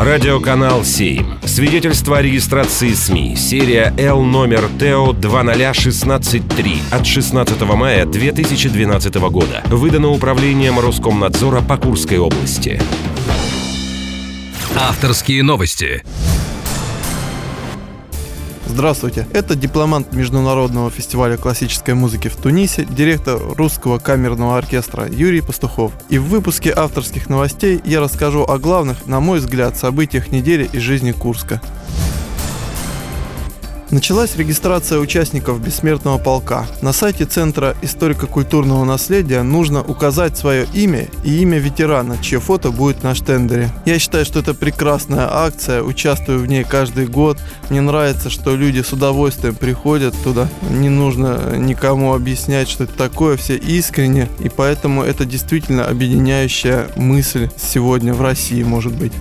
Радиоканал 7. Свидетельство о регистрации СМИ. Серия Л номер ТО 20163 от 16 мая 2012 года. Выдано управлением Роскомнадзора по Курской области. Авторские новости. Здравствуйте, это дипломант Международного фестиваля классической музыки в Тунисе, директор Русского камерного оркестра Юрий Пастухов. И в выпуске авторских новостей я расскажу о главных, на мой взгляд, событиях недели из жизни Курска. Началась регистрация участников Бессмертного полка. На сайте Центра историко-культурного наследия нужно указать свое имя и имя ветерана, чье фото будет на штендере. Я считаю, что это прекрасная акция, участвую в ней каждый год. Мне нравится, что люди с удовольствием приходят туда. Не нужно никому объяснять, что это такое, все искренне. И поэтому это действительно объединяющая мысль сегодня в России, может быть.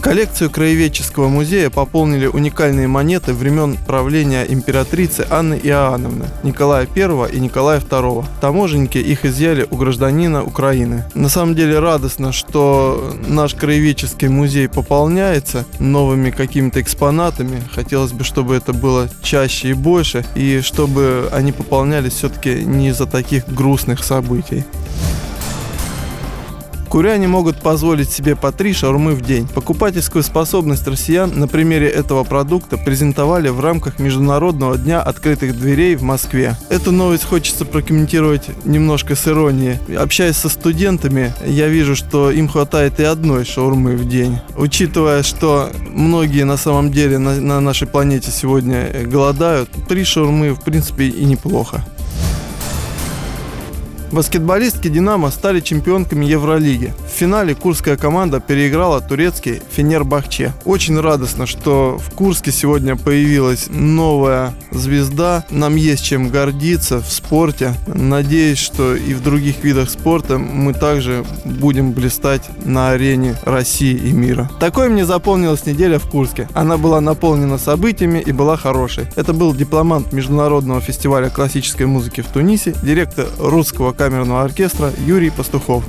Коллекцию краеведческого музея пополнили уникальные монеты времен правления императрицы Анны Иоанновны, Николая I и Николая II. Таможенники их изъяли у гражданина Украины. На самом деле радостно, что наш краеведческий музей пополняется новыми какими-то экспонатами. Хотелось бы, чтобы это было чаще и больше, и чтобы они пополнялись все-таки не из-за таких грустных событий. Куряне могут позволить себе по три шаурмы в день. Покупательскую способность россиян на примере этого продукта презентовали в рамках Международного дня открытых дверей в Москве. Эту новость хочется прокомментировать немножко с иронией. Общаясь со студентами, я вижу, что им хватает и одной шаурмы в день. Учитывая, что многие на самом деле на, на нашей планете сегодня голодают, три шаурмы в принципе и неплохо. Баскетболистки «Динамо» стали чемпионками Евролиги. В финале курская команда переиграла турецкий Фенербахче. Очень радостно, что в Курске сегодня появилась новая звезда. Нам есть чем гордиться в спорте. Надеюсь, что и в других видах спорта мы также будем блистать на арене России и мира. Такой мне запомнилась неделя в Курске. Она была наполнена событиями и была хорошей. Это был дипломант Международного фестиваля классической музыки в Тунисе, директор русского камерного оркестра Юрий Пастухов.